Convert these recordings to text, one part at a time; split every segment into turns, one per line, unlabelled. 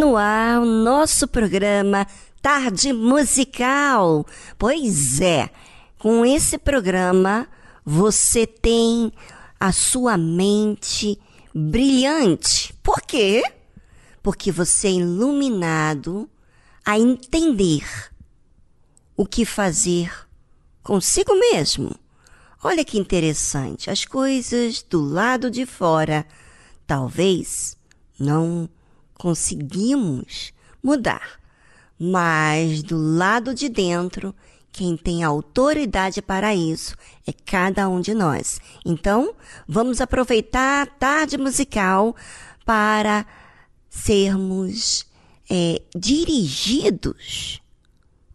No ar o nosso programa Tarde Musical. Pois é, com esse programa você tem a sua mente brilhante. Por quê? Porque você é iluminado a entender o que fazer consigo mesmo. Olha que interessante, as coisas do lado de fora talvez não conseguimos mudar. Mas do lado de dentro, quem tem autoridade para isso é cada um de nós. Então, vamos aproveitar a tarde musical para sermos é, dirigidos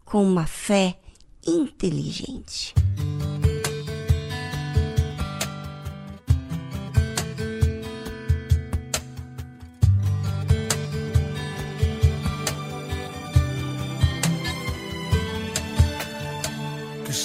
com uma fé inteligente.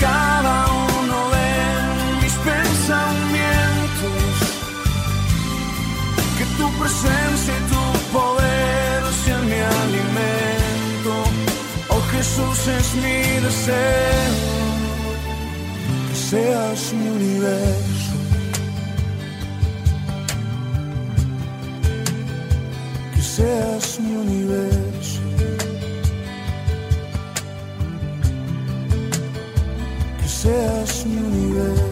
Cada uno de mis pensamientos. Que tu presencia y tu poder sea mi alimento. Oh Jesús es mi deseo, que seas mi universo. Que seas mi universo.
Amen.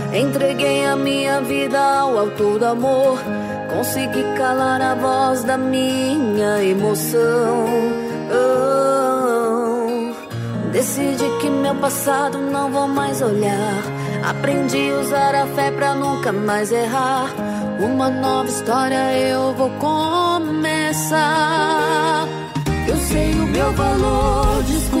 Entreguei a minha vida ao autor do amor. Consegui calar a voz da minha emoção. Oh, decidi que meu passado não vou mais olhar. Aprendi a usar a fé pra nunca mais errar. Uma nova história eu vou começar. Eu sei o meu valor, descubro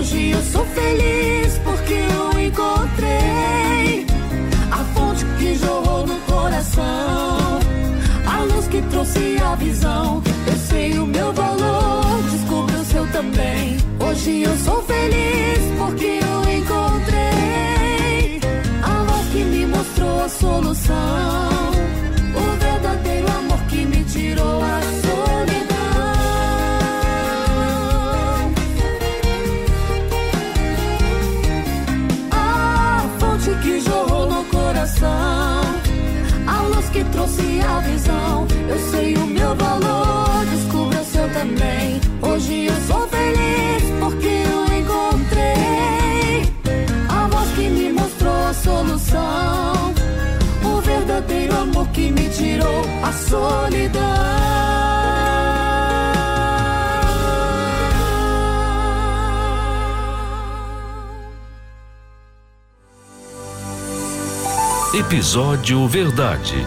Hoje eu sou feliz porque eu encontrei a fonte que jorrou no coração, a luz que trouxe a visão. Eu sei o meu valor, descubra o seu também. Hoje eu sou feliz porque eu encontrei a voz que me mostrou a solução, trouxe a visão. Eu sei o meu valor, descubra o seu também. Hoje eu sou feliz porque eu encontrei a voz que me mostrou a solução, o verdadeiro amor que me tirou a solidão.
Episódio Verdade.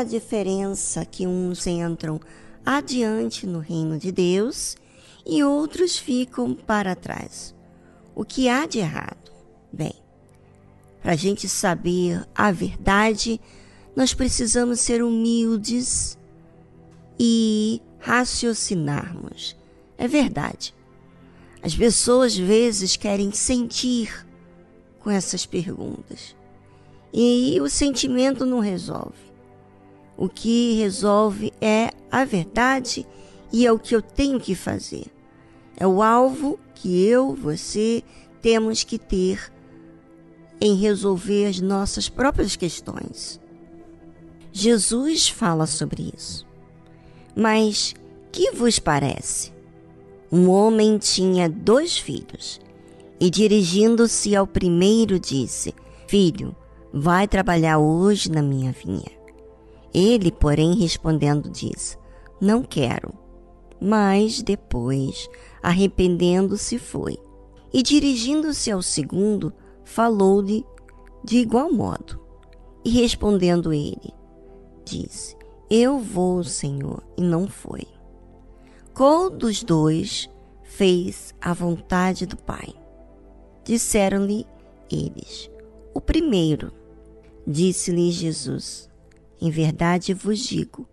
A diferença que uns entram adiante no reino de Deus e outros ficam para trás? O que há de errado? Bem, para a gente saber a verdade, nós precisamos ser humildes e raciocinarmos. É verdade. As pessoas às vezes querem sentir com essas perguntas. E o sentimento não resolve. O que resolve é a verdade e é o que eu tenho que fazer. É o alvo que eu, você, temos que ter em resolver as nossas próprias questões. Jesus fala sobre isso. Mas que vos parece? Um homem tinha dois filhos e, dirigindo-se ao primeiro, disse: Filho, vai trabalhar hoje na minha vinha. Ele, porém, respondendo, disse: Não quero. Mas depois, arrependendo-se, foi. E dirigindo-se ao segundo, falou-lhe de igual modo. E respondendo ele, disse: Eu vou, Senhor, e não foi. Qual dos dois fez a vontade do Pai? Disseram-lhe eles: O primeiro. Disse-lhe Jesus: Em verdade vos digo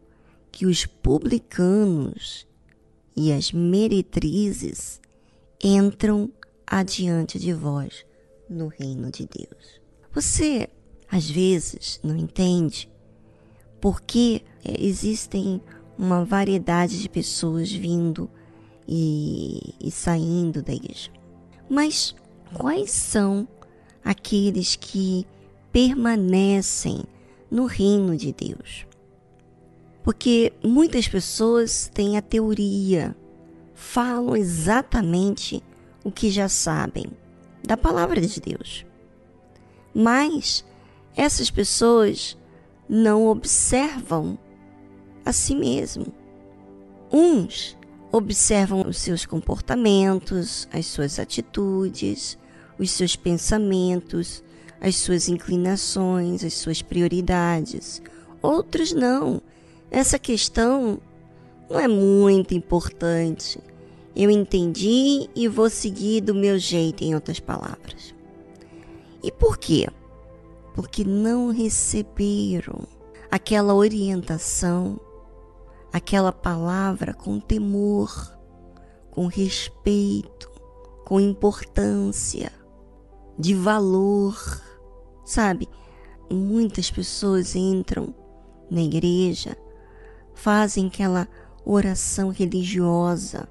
que os publicanos e as meretrizes entram adiante de vós no reino de Deus. Você, às vezes, não entende porque existem uma variedade de pessoas vindo e, e saindo da igreja. Mas quais são aqueles que permanecem no reino de Deus? Porque muitas pessoas têm a teoria, falam exatamente o que já sabem da palavra de Deus. Mas essas pessoas não observam a si mesmo. Uns observam os seus comportamentos, as suas atitudes, os seus pensamentos, as suas inclinações, as suas prioridades. Outros não. Essa questão não é muito importante. Eu entendi e vou seguir do meu jeito, em outras palavras. E por quê? Porque não receberam aquela orientação, aquela palavra com temor, com respeito, com importância, de valor. Sabe, muitas pessoas entram na igreja, fazem aquela oração religiosa,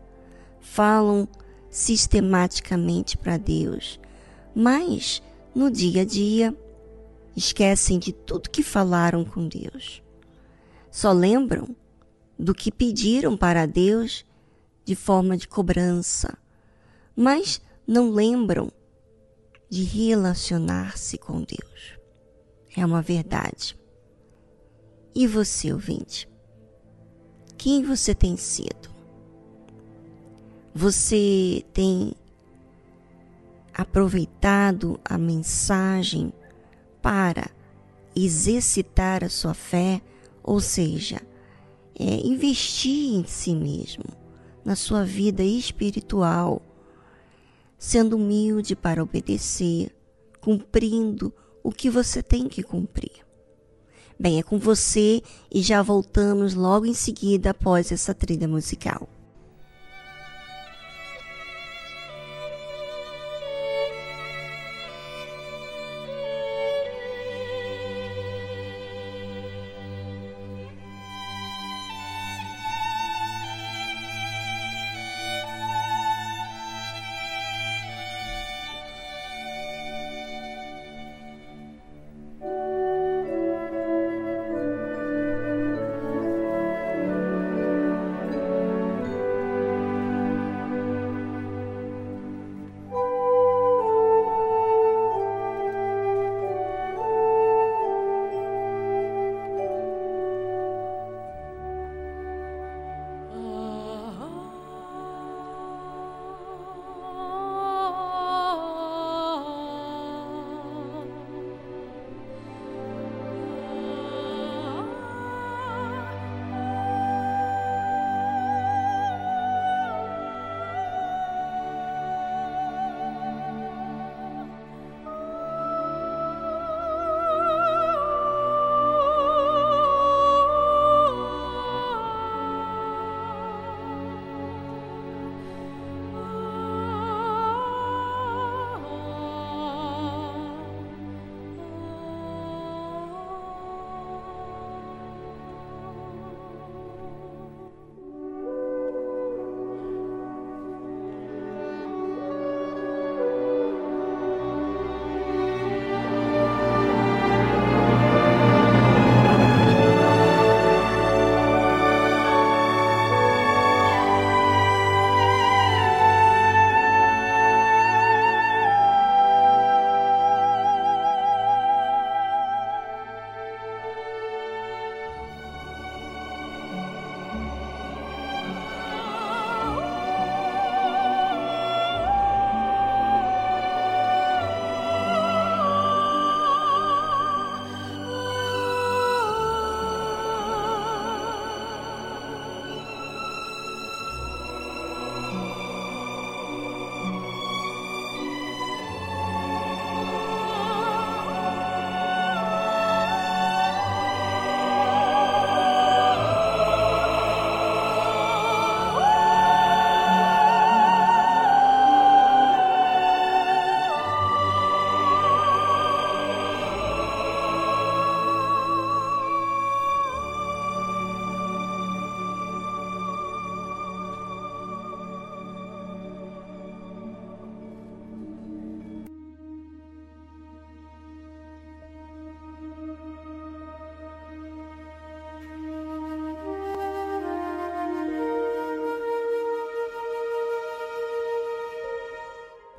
falam sistematicamente para Deus, mas no dia a dia esquecem de tudo que falaram com Deus. Só lembram do que pediram para Deus de forma de cobrança, mas não lembram de relacionar-se com Deus. É uma verdade. E você, ouvinte? Quem você tem sido? Você tem aproveitado a mensagem para exercitar a sua fé, ou seja, é, investir em si mesmo, na sua vida espiritual, sendo humilde para obedecer, cumprindo o que você tem que cumprir. Bem, é com você e já voltamos logo em seguida após essa trilha musical.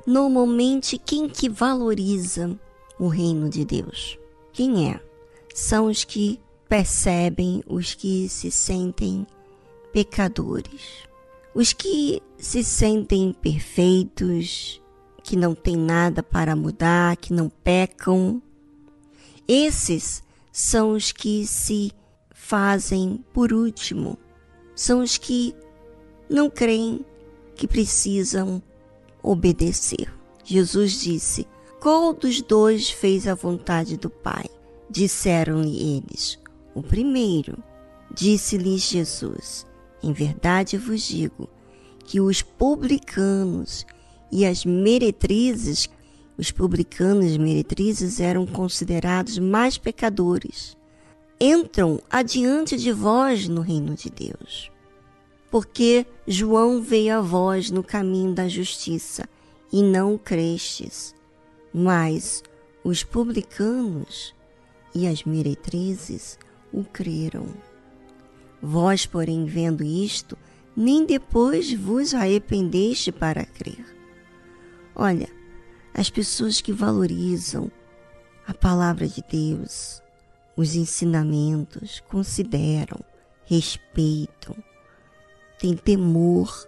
Normalmente, quem que valoriza o reino de Deus? Quem é? São os que percebem, os que se sentem pecadores, os que se sentem perfeitos, que não têm nada para mudar, que não pecam. Esses são os que se fazem por último, são os que não creem que precisam obedecer. Jesus disse: Qual dos dois fez a vontade do Pai? Disseram-lhe eles: O primeiro. Disse-lhes Jesus: Em verdade vos digo que os publicanos e as meretrizes, os publicanos e meretrizes eram considerados mais pecadores, entram adiante de vós no reino de Deus porque João veio a vós no caminho da justiça e não crestes. Mas os publicanos e as meretrizes o creram. Vós, porém, vendo isto, nem depois vos arrependeste para crer. Olha, as pessoas que valorizam a palavra de Deus, os ensinamentos, consideram, respeitam, têm temor,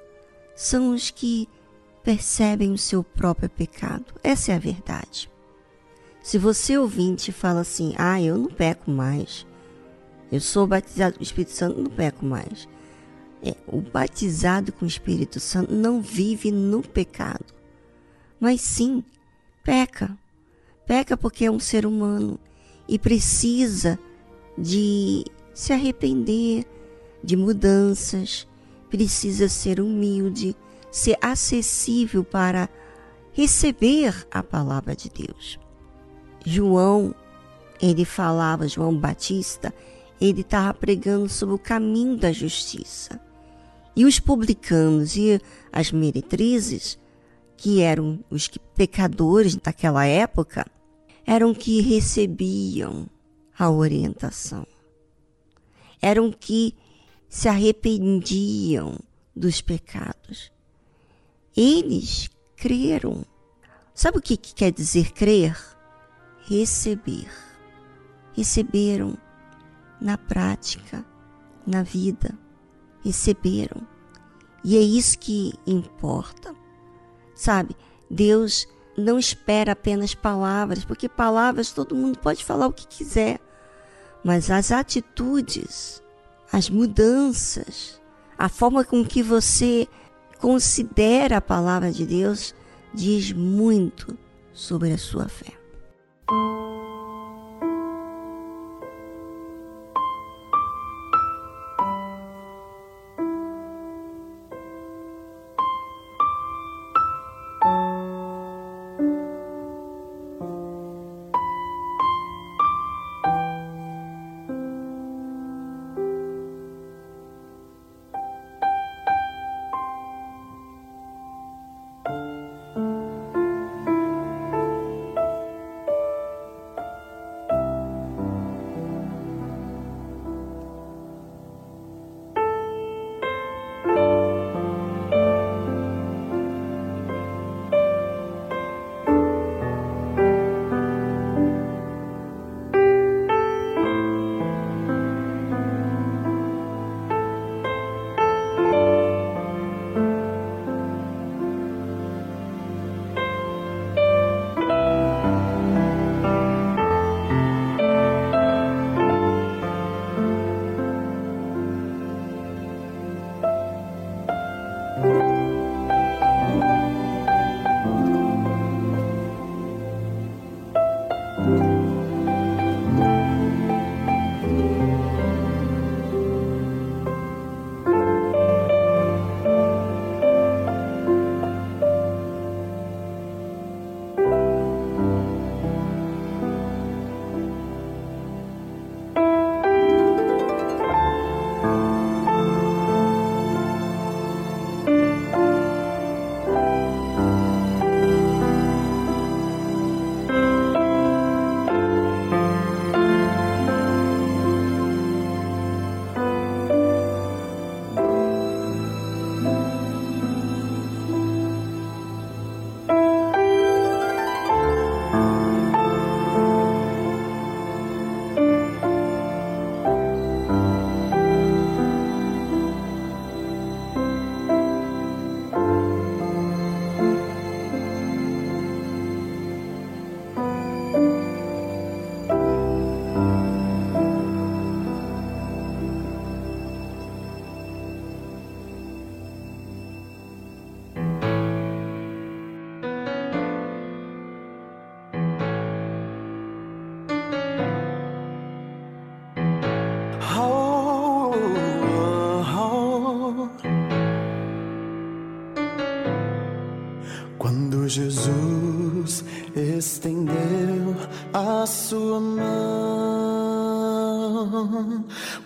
são os que percebem o seu próprio pecado. Essa é a verdade. Se você ouvinte fala assim: "Ah, eu não peco mais. Eu sou batizado com o Espírito Santo, não peco mais". É, o batizado com o Espírito Santo não vive no pecado, mas sim peca. Peca porque é um ser humano e precisa de se arrepender de mudanças, precisa ser humilde, ser acessível para receber a palavra de Deus. João, ele falava, João Batista, ele estava pregando sobre o caminho da justiça. E os publicanos e as meretrizes, que eram os pecadores daquela época, eram que recebiam a orientação. Eram que se arrependiam dos pecados. Eles creram. Sabe o que, que quer dizer crer? Receber. Receberam na prática, na vida. Receberam. E é isso que importa. Sabe, Deus não espera apenas palavras, porque palavras todo mundo pode falar o que quiser, mas as atitudes, as mudanças, a forma com que você considera a palavra de Deus diz muito sobre a sua fé.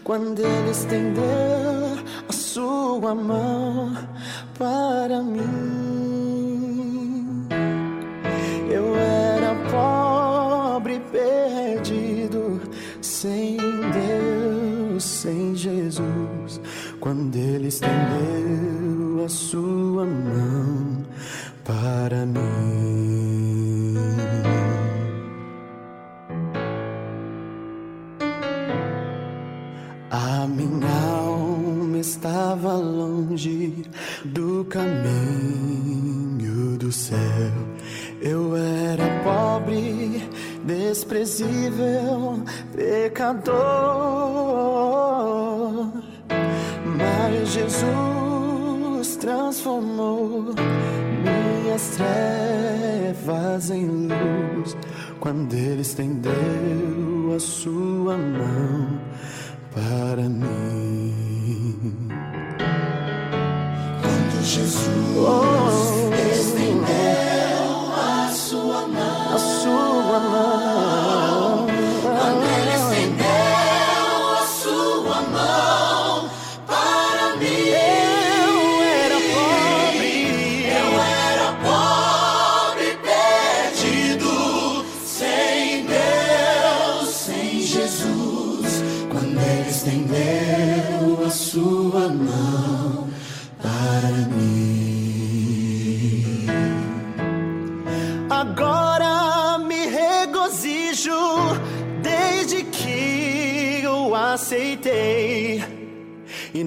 quando ele estendeu a sua mão para mim. Eu era pobre, perdido, sem Deus, sem Jesus,
quando ele estendeu a sua mão. Desprezível, pecador. Mas Jesus transformou minhas trevas em luz quando Ele estendeu a sua mão para mim.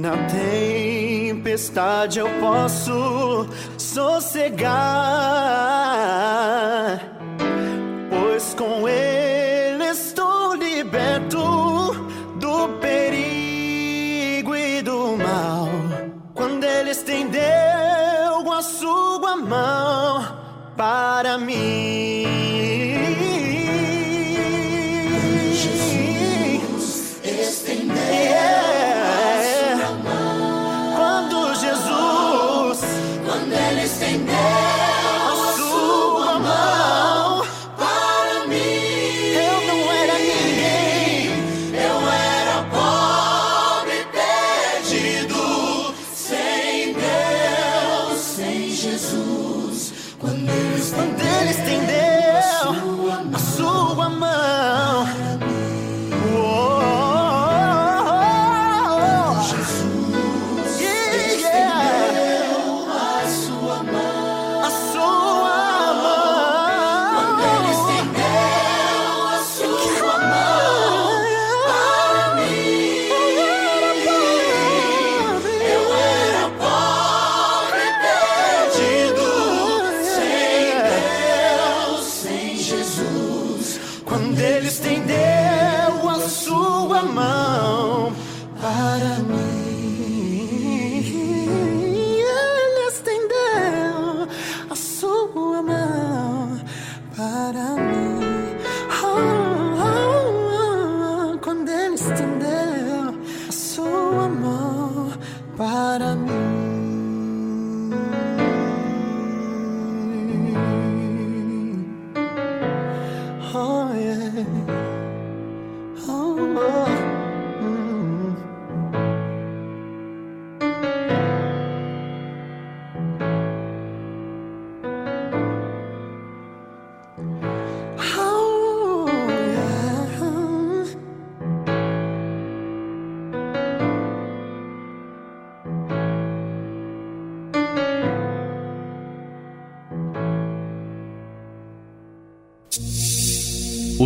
Na tempestade eu posso sossegar, pois com Ele estou liberto do perigo e do mal. Quando Ele estendeu a sua mão para mim.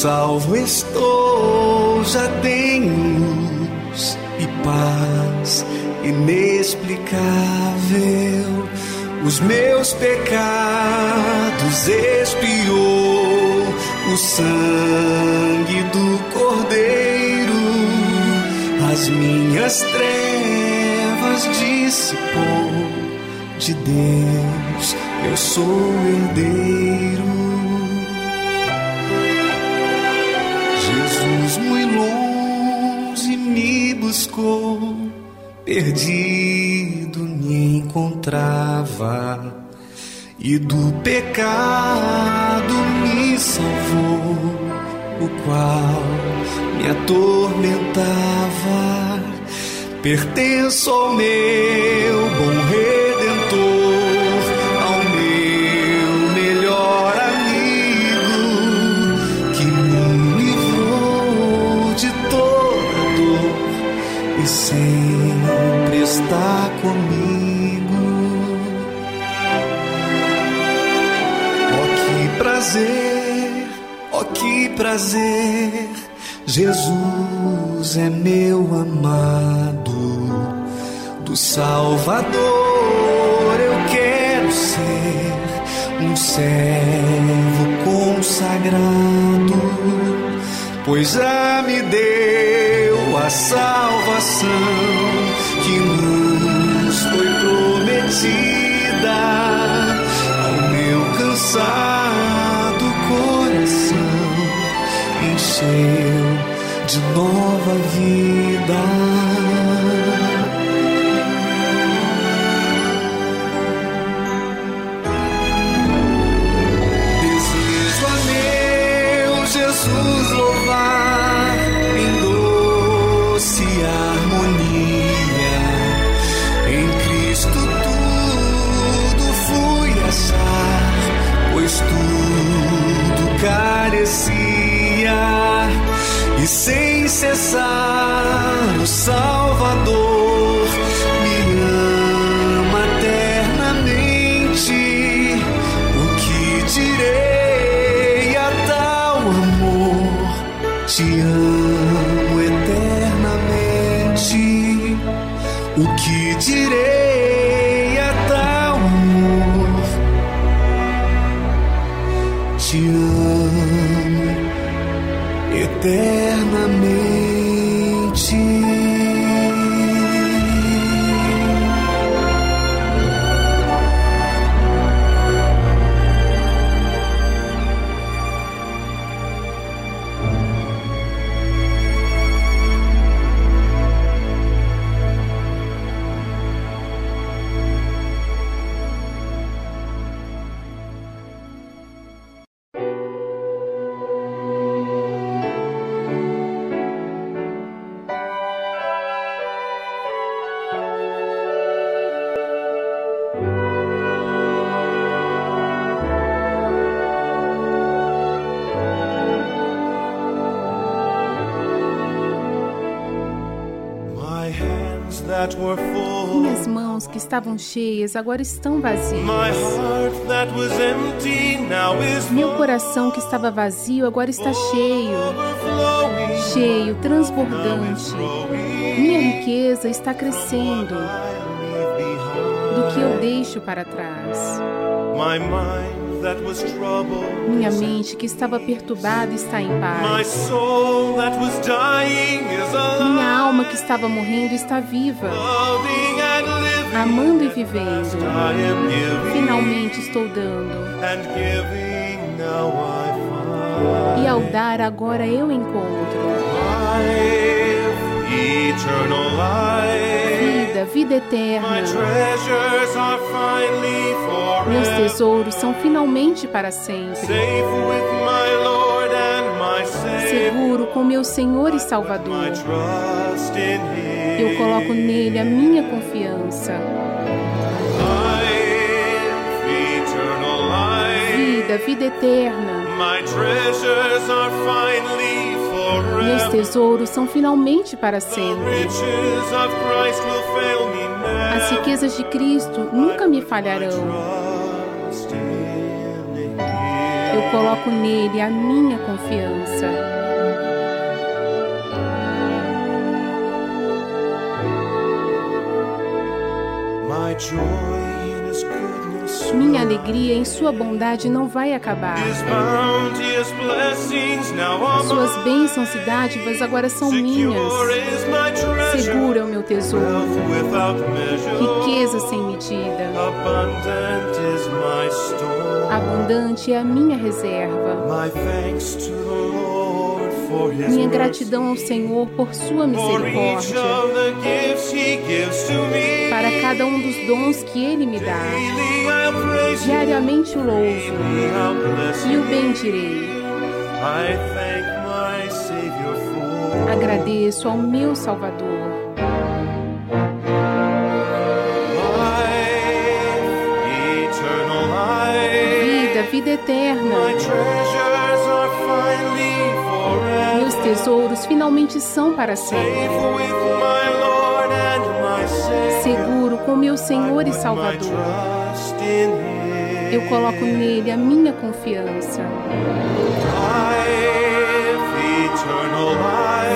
Salvo estou, já tenho luz e paz inexplicável. Os meus pecados expiou o sangue do Cordeiro as minhas trevas dissipou de Deus, eu sou herdeiro. Perdido me encontrava e do pecado me salvou, o qual me atormentava. Pertenço ao meu bom redentor, prazer, oh, que prazer. Jesus é meu amado, do Salvador eu quero ser um servo consagrado, pois já me deu a salvação que nos foi prometida ao meu cansado encheu de nova vida.
Estavam cheias agora estão vazias. Meu coração que estava vazio agora está cheio, cheio, transbordante. Minha riqueza está crescendo do que eu deixo para trás. Minha mente que estava perturbada está em paz. Minha alma que estava morrendo está viva. Amando e vivendo. Finalmente estou dando. E ao dar, agora eu encontro vida, vida eterna. Meus tesouros são finalmente para sempre. Seguro com meu Senhor e Salvador. Eu coloco nele a minha confiança. Vida, vida eterna. Meus tesouros são finalmente para sempre. As riquezas de Cristo nunca me falharão. Eu coloco nele a minha confiança. Minha alegria em Sua bondade não vai acabar. Suas bênçãos e dádivas agora são minhas. Segura o meu tesouro. Riqueza sem medida. Abundante é a minha reserva. Minha gratidão ao Senhor por sua misericórdia. Para cada um dos dons que Ele me dá. Diariamente o louvo e o bendirei. Agradeço ao meu Salvador. Vida, vida eterna. Tesouros finalmente são para sempre. Seguro com meu Senhor e Salvador. Eu coloco nele a minha confiança.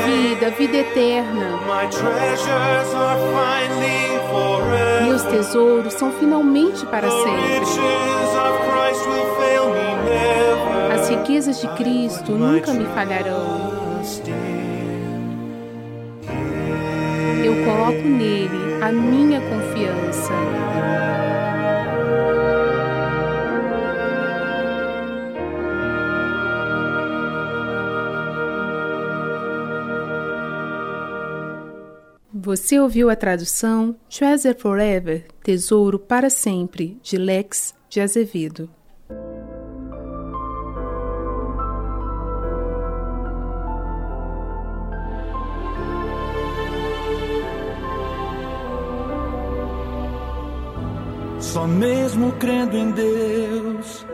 Vida, vida eterna. Meus tesouros são finalmente para sempre. As riquezas de Cristo nunca me falharão. Eu coloco nele a minha confiança. Você ouviu a tradução Treasure Forever, Tesouro para Sempre, de Lex de Azevedo.
Só mesmo crendo em Deus,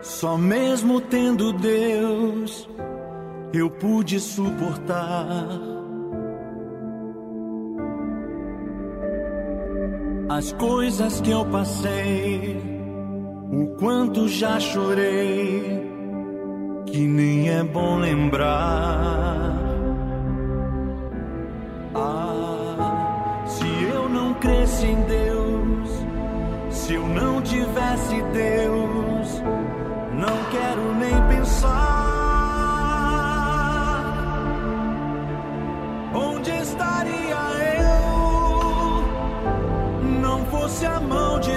só mesmo tendo Deus, eu pude suportar as coisas que eu passei, o quanto já chorei, que nem é bom lembrar. Ah, se eu não cresce em Deus, se eu não tivesse Deus, não quero nem pensar. Onde estaria eu? Não fosse a mão de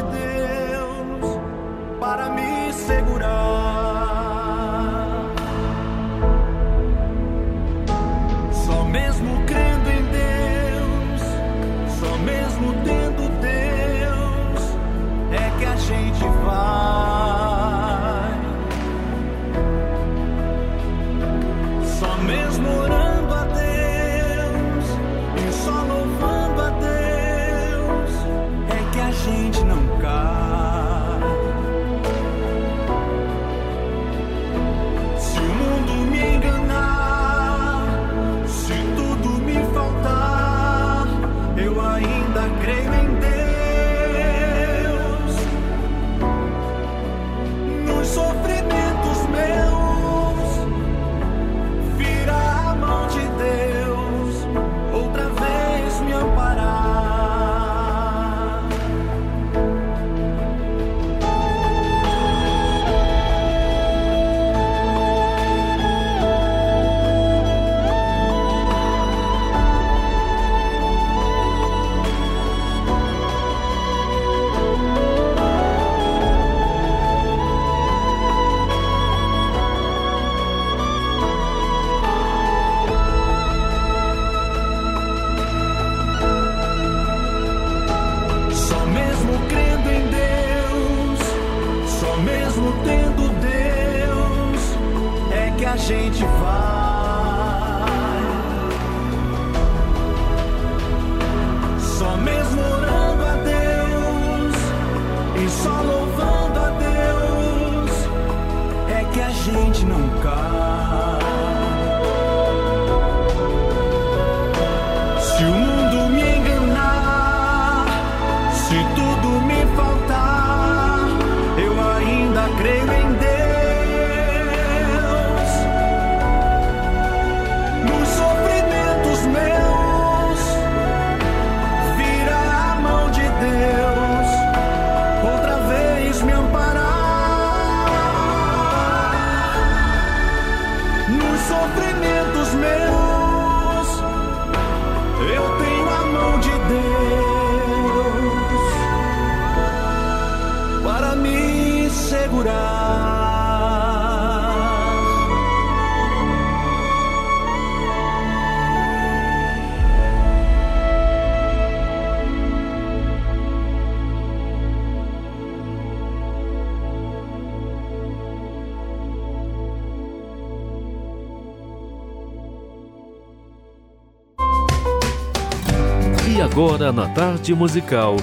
agora na tarde musical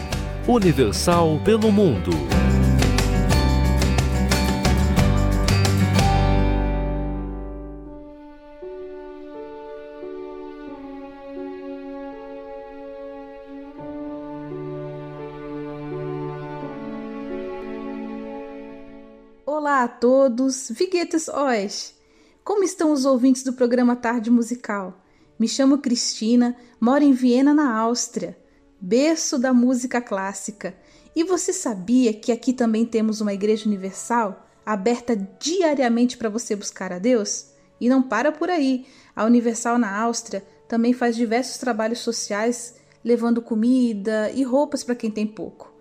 Universal pelo Mundo.
Olá a todos, Viguetes Oes! Como estão os ouvintes do programa Tarde Musical? Me chamo Cristina, moro em Viena, na Áustria, berço da música clássica. E você sabia que aqui também temos uma igreja universal aberta diariamente para você buscar a Deus? E não para por aí. A Universal na Áustria também faz diversos trabalhos sociais, levando comida e roupas para quem tem pouco.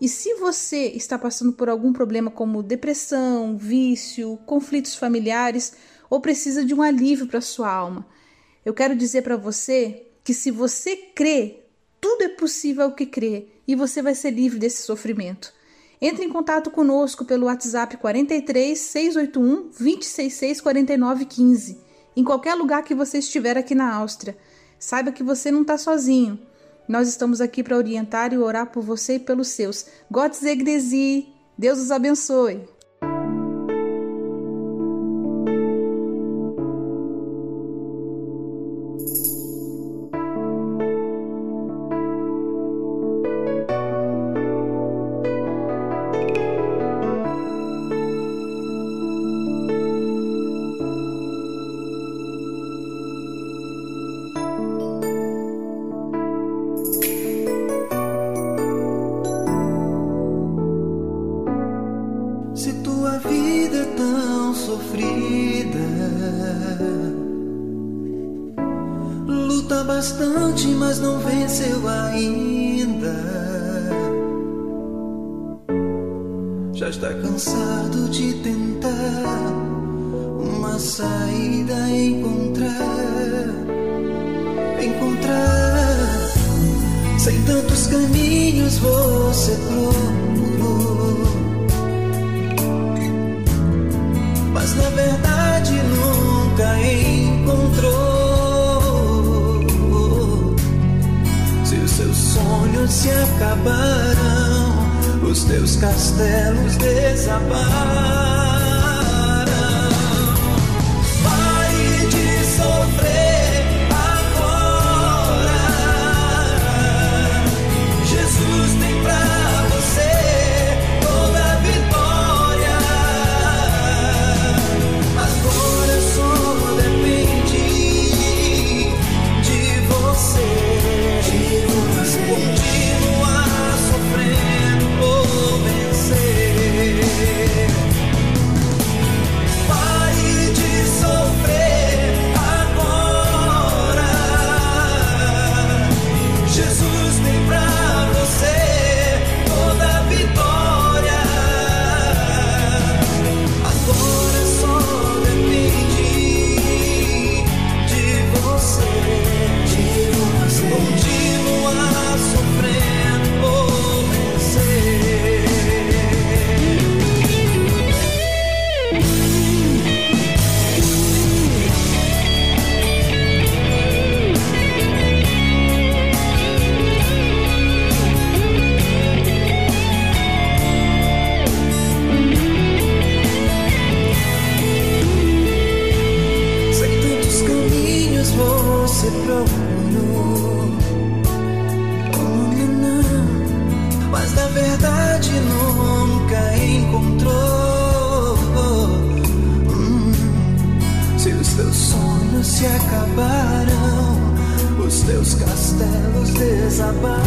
E se você está passando por algum problema como depressão, vício, conflitos familiares ou precisa de um alívio para sua alma, eu quero dizer para você que se você crê, tudo é possível que crê e você vai ser livre desse sofrimento. Entre em contato conosco pelo WhatsApp 43 681 266 49 15, em qualquer lugar que você estiver aqui na Áustria. Saiba que você não está sozinho. Nós estamos aqui para orientar e orar por você e pelos seus. Gott segne. Deus os abençoe.
se acabaram, os teus castelos desabaram.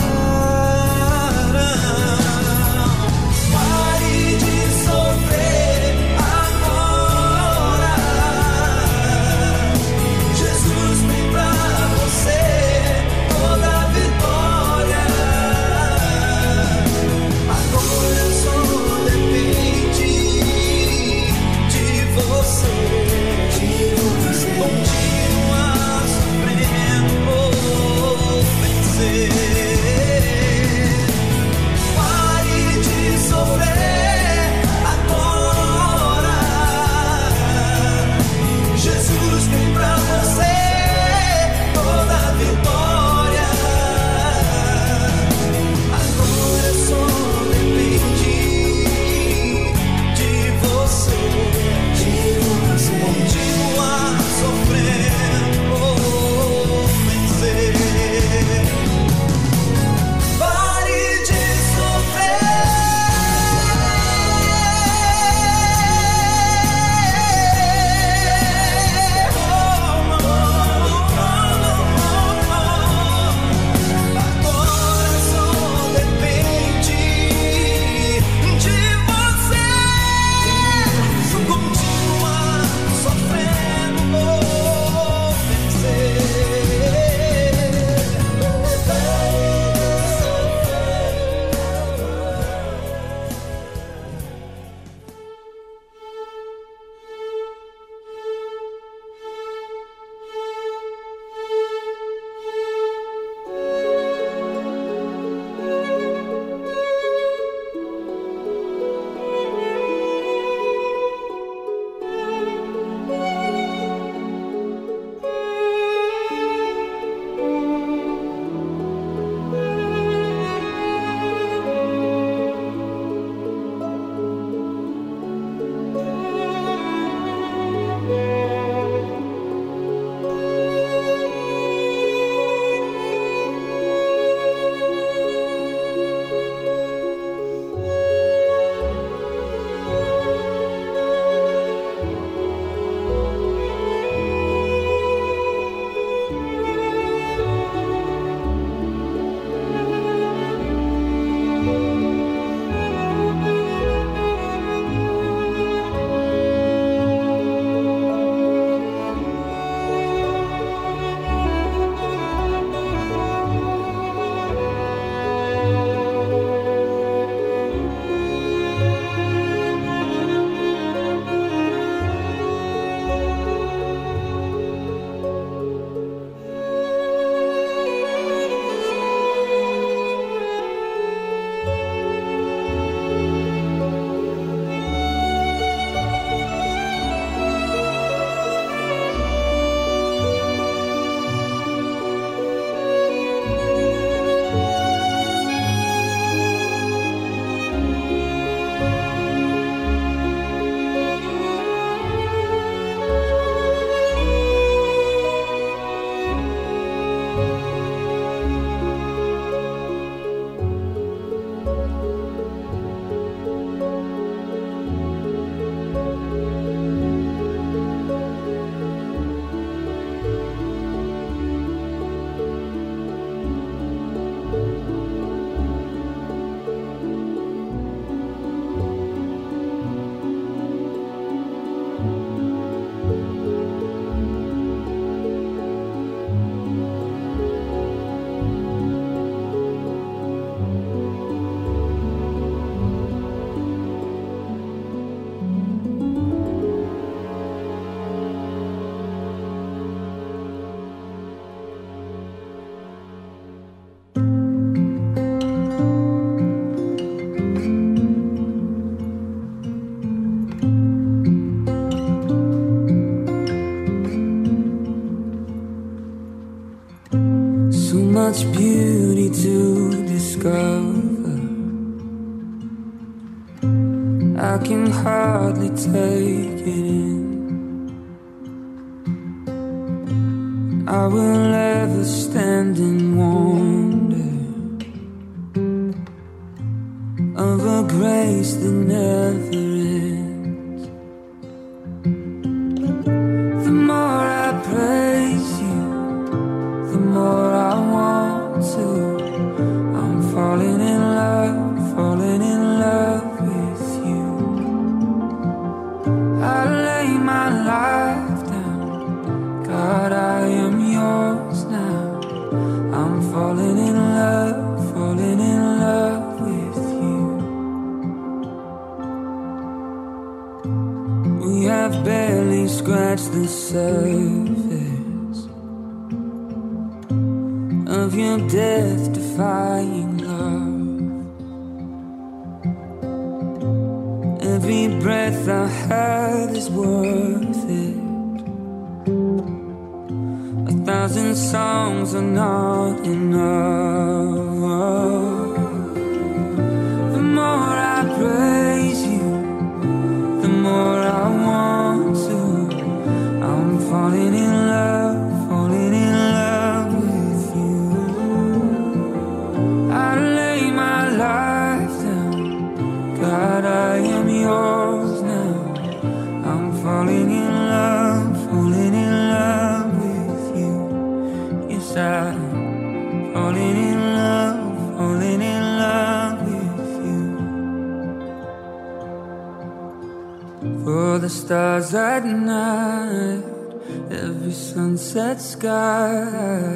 sunset sky.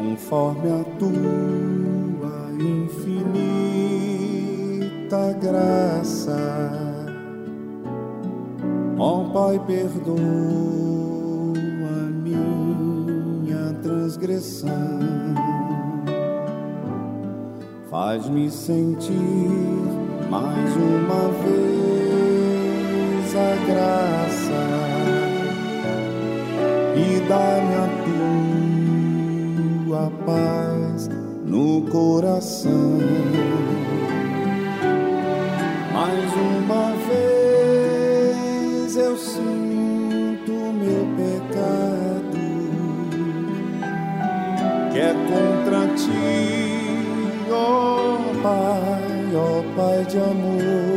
Conforme a tua infinita graça. Ó Pai, perdoa minha transgressão. Faz-me sentir mais uma vez a graça e dá-me a tua paz no coração. Mais uma vez eu sinto meu pecado, que é contra ti, oh Pai, ó Pai de amor.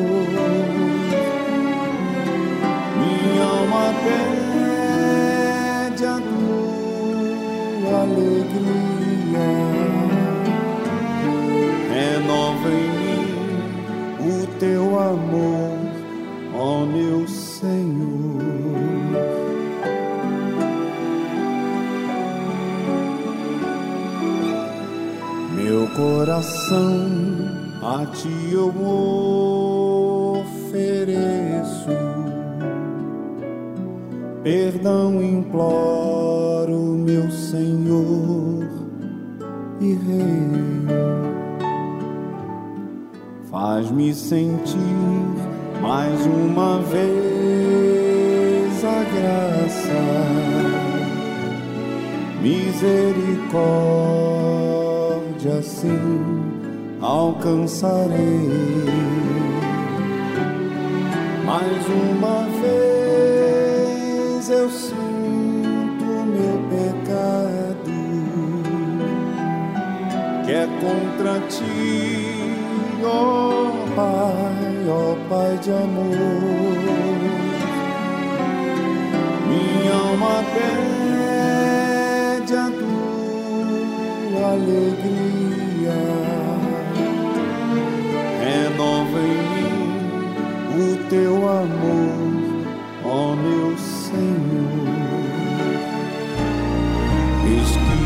Coração a ti eu ofereço. Perdão imploro, meu Senhor e Rei. Faz-me sentir mais uma vez a graça, misericórdia, assim alcançarei. Mais uma vez eu sinto meu pecado, que é contra ti, ó Pai, ó Pai de amor. Minha alma pede a tua alegria. Teu amor, ó meu Senhor. Eis que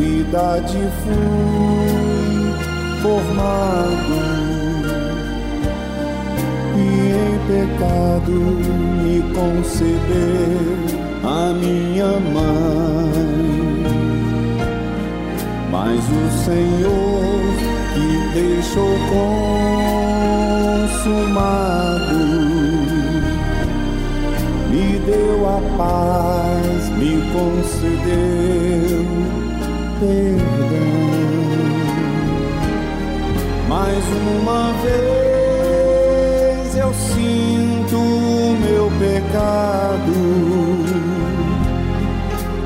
iniquidade fui formado e em pecado me concebeu a minha mãe. Mas o Senhor que deixou consumado me deu a paz, me concedeu perdão. Mais uma vez eu sinto o meu pecado,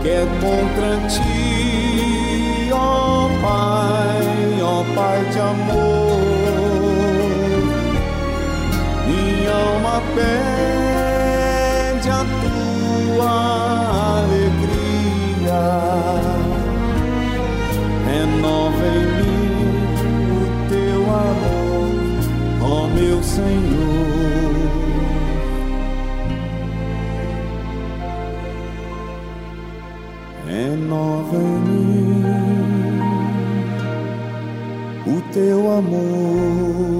que é contra ti, ó Pai, ó Pai de amor. Pede a tua alegria, renova em mim o teu amor, ó meu Senhor. Renova em mim o teu amor,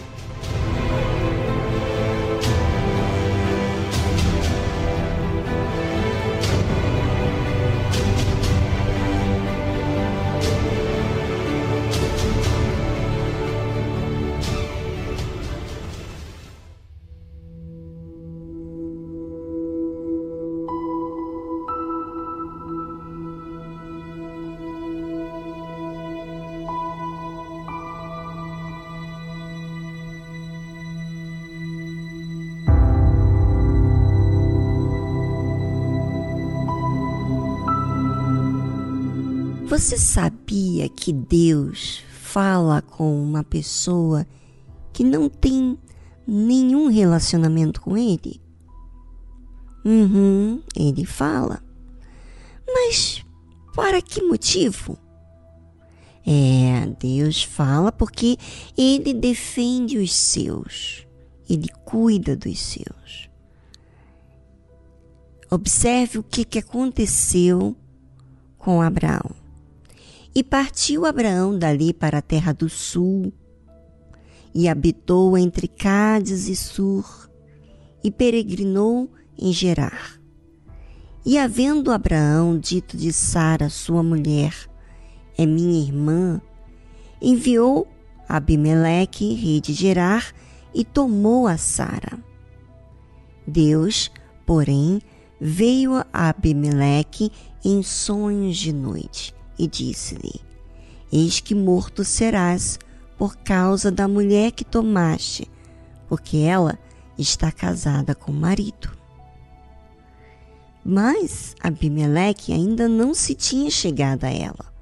Você sabia que Deus fala com uma pessoa que não tem nenhum relacionamento com Ele? Uhum, ele fala. Mas para que motivo? É, Deus fala porque ele defende os seus, ele cuida dos seus. Observe o que, que aconteceu com Abraão. E partiu Abraão dali para a terra do sul, e habitou entre Cádiz e Sur, e peregrinou em Gerar. E havendo Abraão dito de Sara, sua mulher, é minha irmã, enviou Abimeleque, rei de Gerar, e tomou a Sara. Deus, porém, veio a Abimeleque em sonhos de noite e disse-lhe: Eis que morto serás por causa da mulher que tomaste, porque ela está casada com o marido. Mas Abimeleque ainda não se tinha chegado a ela.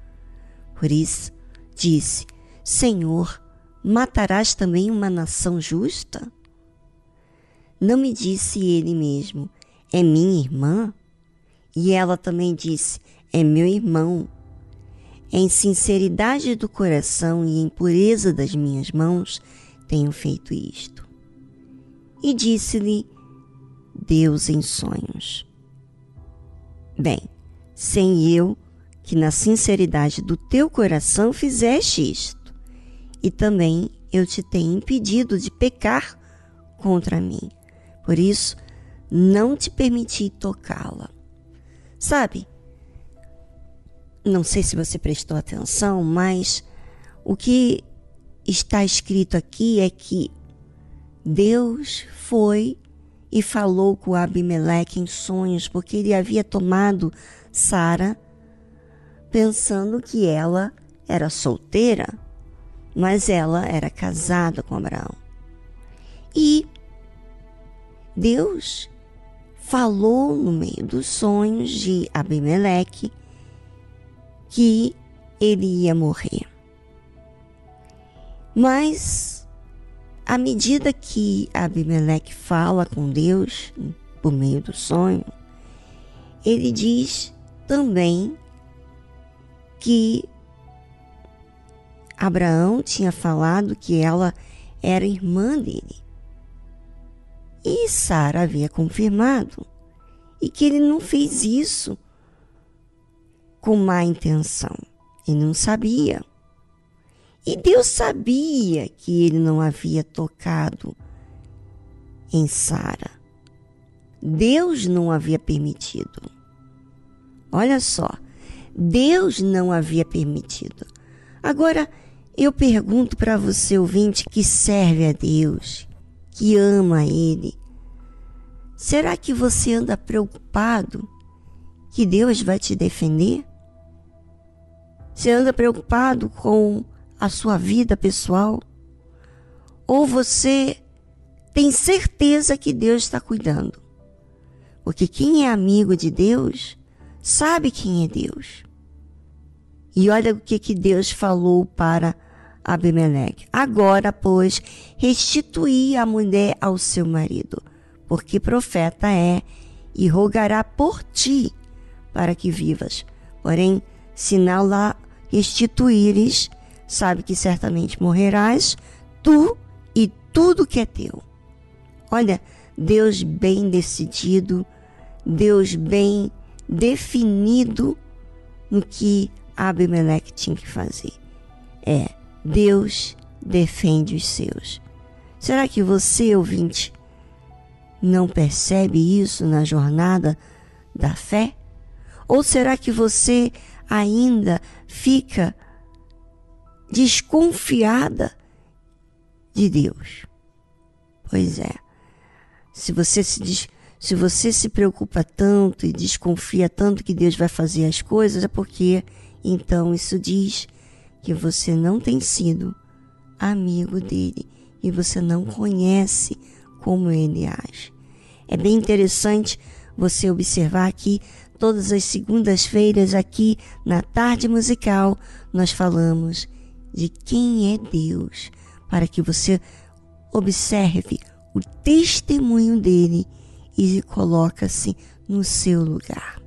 Por isso disse: Senhor, matarás também uma nação justa? Não me disse ele mesmo: É minha irmã? E ela também disse: É meu irmão. Em sinceridade do coração e em pureza das minhas mãos tenho feito isto. E disse-lhe Deus em sonhos: Bem, sem eu, que na sinceridade do teu coração fizeste isto, e também eu te tenho impedido de pecar contra mim. Por isso, não te permiti tocá-la. Sabe, não sei se você prestou atenção, mas o que está escrito aqui é que Deus foi e falou com Abimeleque em sonhos, porque ele havia tomado Sara pensando que ela era solteira, mas ela era casada com Abraão. E Deus falou no meio dos sonhos de Abimeleque que ele ia morrer. Mas, à medida que Abimeleque fala com Deus, por meio do sonho, ele diz também que Abraão tinha falado que ela era irmã dele. E Sara havia confirmado. E que ele não fez isso com má intenção. Ele não sabia. E Deus sabia que ele não havia tocado em Sara. Deus não havia permitido. Olha só, Deus não havia permitido. Agora, eu pergunto para você, ouvinte, que serve a Deus, que ama Ele, será que você anda preocupado que Deus vai te defender? Você anda preocupado com a sua vida pessoal? Ou você tem certeza que Deus está cuidando? Porque quem é amigo de Deus sabe quem é Deus. E olha o que, que Deus falou para Abimeleque. Agora, pois, restituí a mulher ao seu marido, porque profeta é, e rogará por ti para que vivas. Porém, não lá restituíres, sabe que certamente morrerás, tu e tudo que é teu. Olha, Deus bem decidido, Deus bem definido no que Abimeleque tinha que fazer. É, Deus defende os seus. Será que você, ouvinte, não percebe isso na jornada da fé? Ou será que você ainda fica desconfiada de Deus. Pois é. Se você se diz, se você se preocupa tanto e desconfia tanto que Deus vai fazer as coisas, é porque então isso diz que você não tem sido amigo dele e você não conhece como ele age. É bem interessante você observar que Todas as segundas-feiras, aqui na Tarde Musical, nós falamos de quem é Deus, para que você observe o testemunho dele e coloque-se no seu lugar.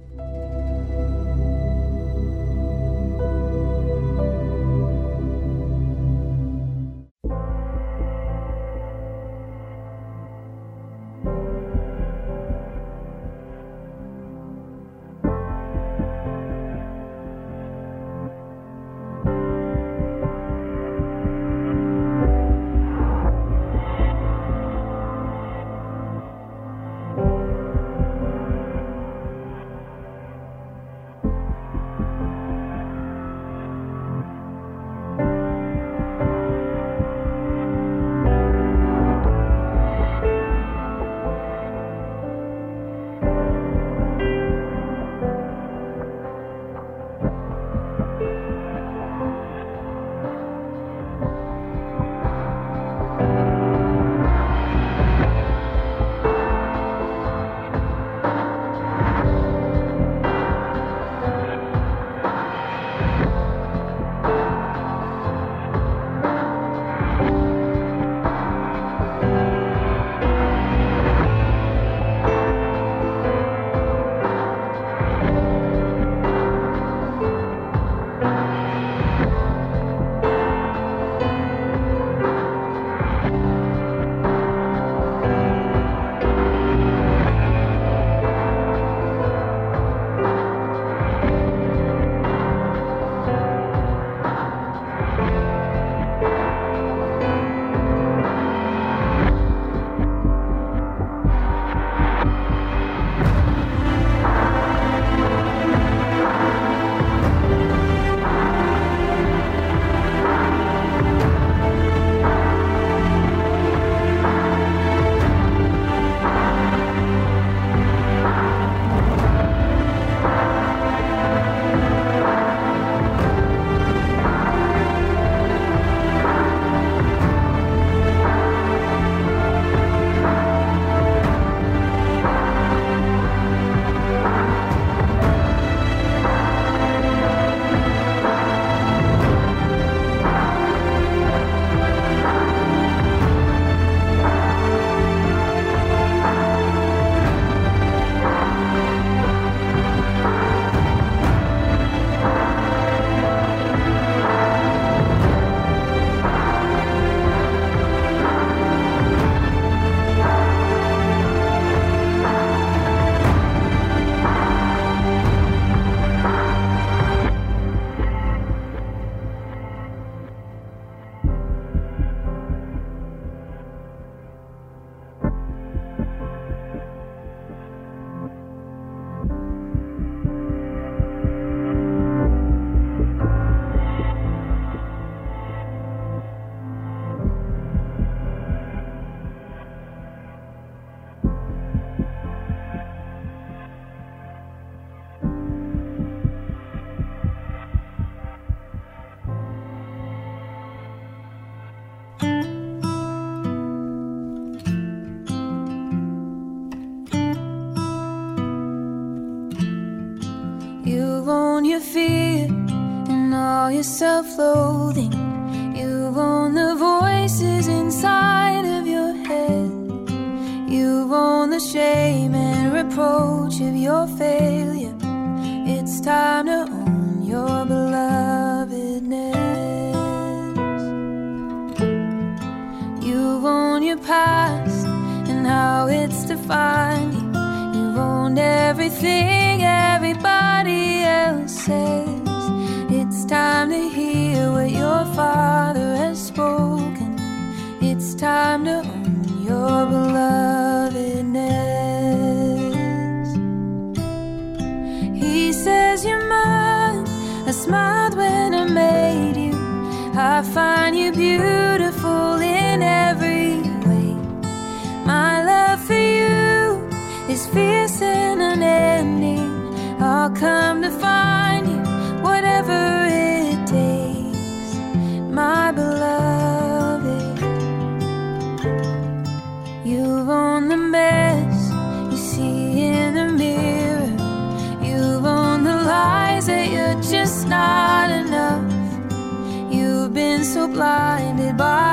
goodbye.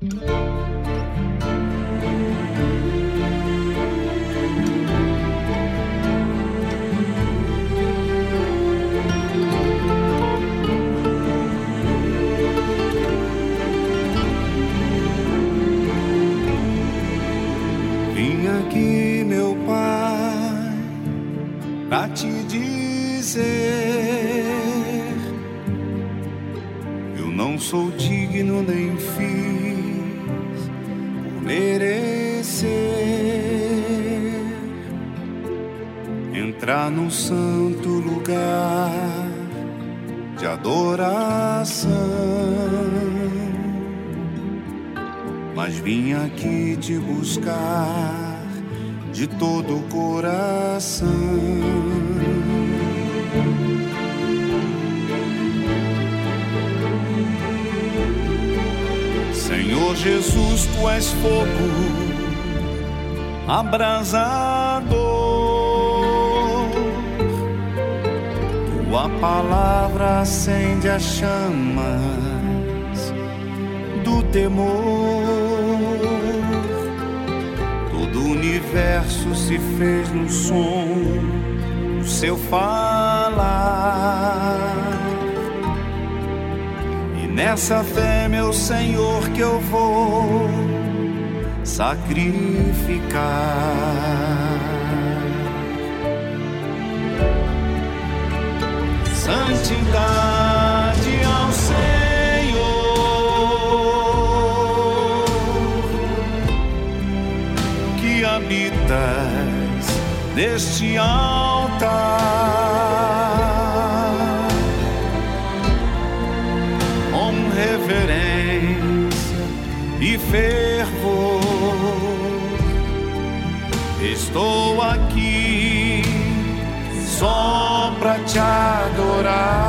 Mm-hmm. És fogo abrasador, tua palavra acende as chamas do temor. universo se fez no som do seu falar. E nessa fé, meu Senhor, que eu vou sacrificar. Santidade ao Senhor. habitas neste altar. Com reverência e fervor, só para te adorar.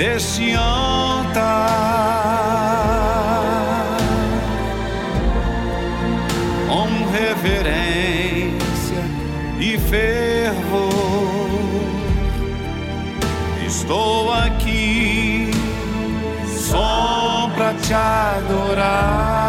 neste altar com reverência e fervor. Estou aqui só para te adorar.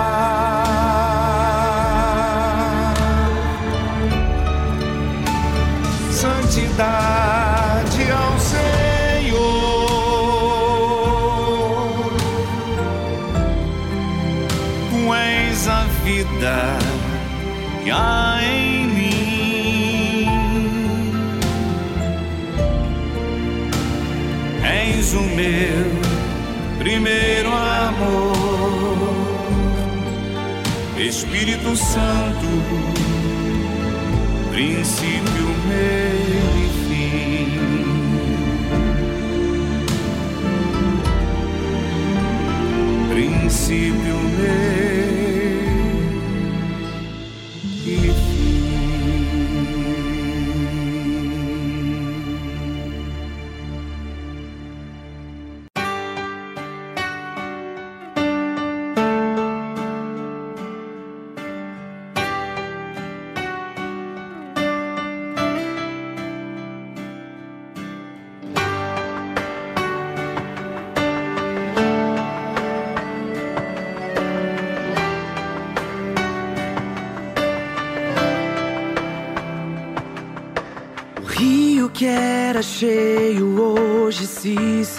Espírito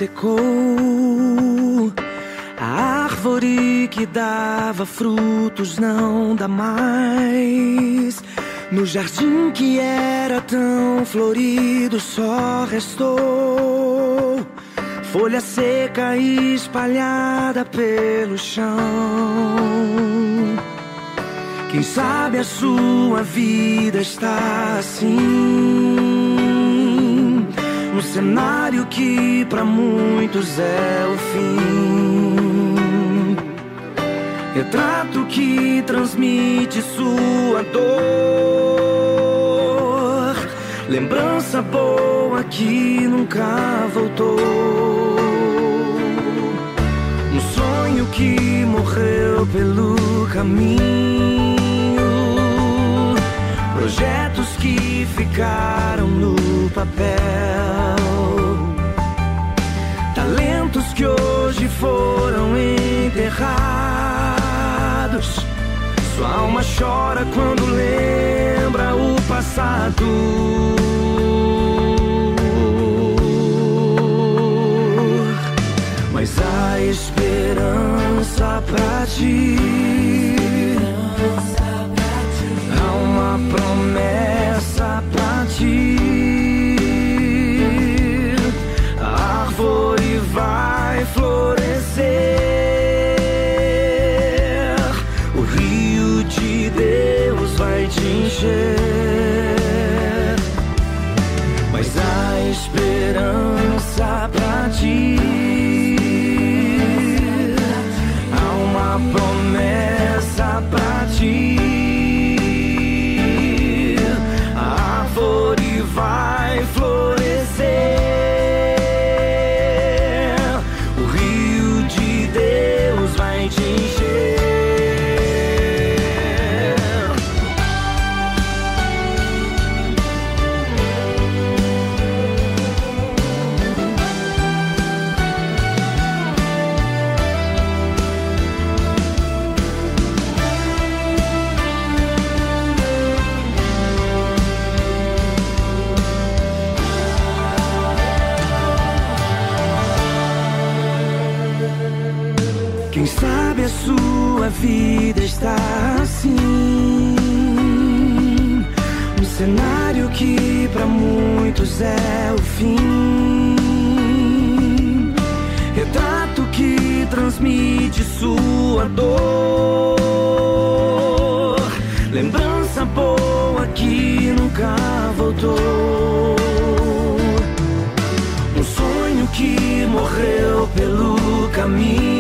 secou. A árvore que dava frutos não dá mais. No jardim que era tão florido só restou folha seca espalhada pelo chão. Quem sabe a sua vida está assim, um cenário que para muitos é o fim. Retrato que transmite sua dor, lembrança boa que nunca voltou. que morreu pelo caminho, projetos que ficaram no papel, chora quando lembra o passado. Mas esperança esperança pra ti. É o fim. Retrato que transmite sua dor. Lembrança boa que nunca voltou. Um sonho que morreu pelo caminho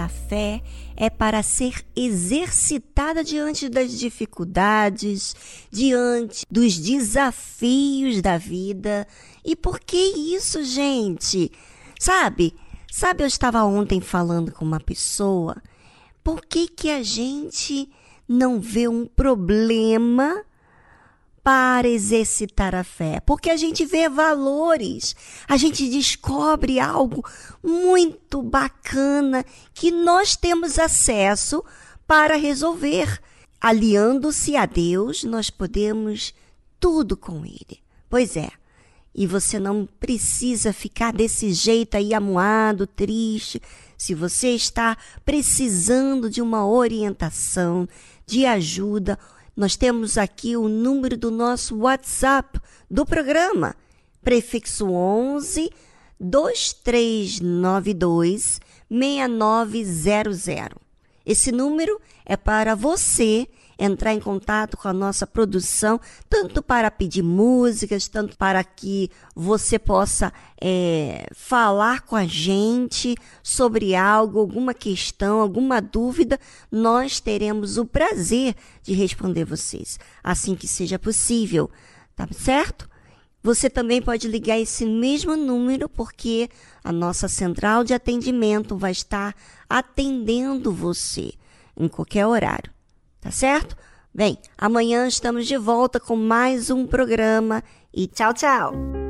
a fé é para ser exercitada diante das dificuldades, diante dos desafios da vida. E por que isso, gente? Sabe? Sabe, eu estava ontem falando com uma pessoa. Por que que a gente não vê um problema para exercitar a fé, porque a gente vê valores, a gente descobre algo muito bacana que nós temos acesso para resolver. Aliando-se a Deus, nós podemos tudo com Ele. Pois é, e você não precisa ficar desse jeito aí amuado, triste. Se você está precisando de uma orientação, de ajuda, nós temos aqui o número do nosso WhatsApp do programa, prefixo 11 2392 6900. Esse número é para você entrar em contato com a nossa produção, tanto para pedir músicas, tanto para que você possa é, falar com a gente sobre algo, alguma questão, alguma dúvida, nós teremos o prazer de responder vocês, assim que seja possível, tá certo? Você também pode ligar esse mesmo número, porque a nossa central de atendimento vai estar atendendo você em qualquer horário. Tá certo? Bem, amanhã estamos de volta com mais um programa e tchau, tchau!